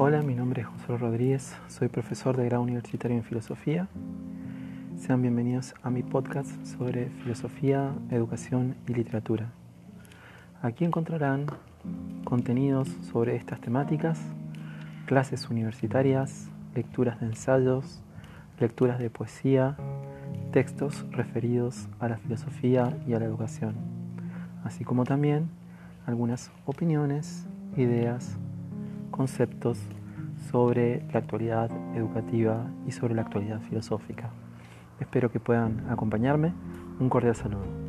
Hola, mi nombre es José Rodríguez, soy profesor de grado universitario en filosofía. Sean bienvenidos a mi podcast sobre filosofía, educación y literatura. Aquí encontrarán contenidos sobre estas temáticas, clases universitarias, lecturas de ensayos, lecturas de poesía, textos referidos a la filosofía y a la educación, así como también algunas opiniones, ideas, conceptos sobre la actualidad educativa y sobre la actualidad filosófica. Espero que puedan acompañarme. Un cordial saludo.